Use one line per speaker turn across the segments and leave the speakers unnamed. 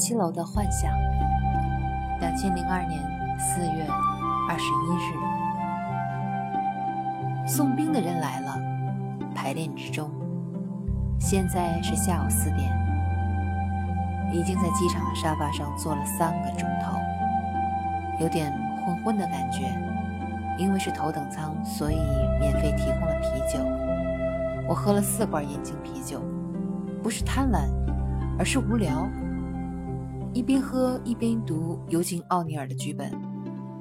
七楼的幻想。两千零二年四月二十一日，送冰的人来了，排练之中。现在是下午四点，已经在机场的沙发上坐了三个钟头，有点昏昏的感觉。因为是头等舱，所以免费提供了啤酒。我喝了四罐燕京啤酒，不是贪婪，而是无聊。一边喝一边读尤金·奥尼尔的剧本，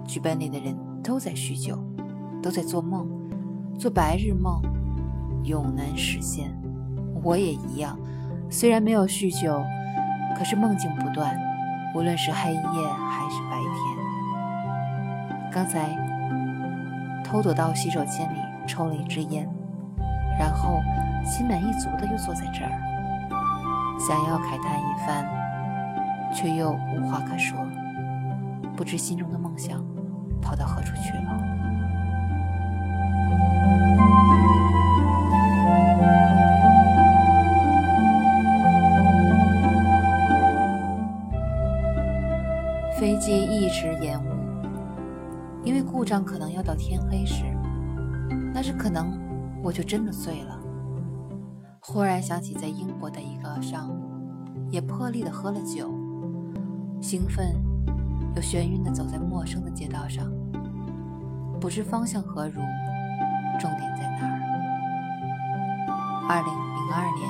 剧本里的人都在酗酒，都在做梦，做白日梦，永难实现。我也一样，虽然没有酗酒，可是梦境不断，无论是黑夜还是白天。刚才。偷躲到洗手间里抽了一支烟，然后心满意足的又坐在这儿，想要慨叹一番，却又无话可说，不知心中的梦想跑到何处去了。飞机一直延误。因为故障可能要到天黑时，那是可能我就真的醉了。忽然想起在英国的一个上午，也破例的喝了酒，兴奋又眩晕的走在陌生的街道上，不知方向何如，重点在哪儿？二零零二年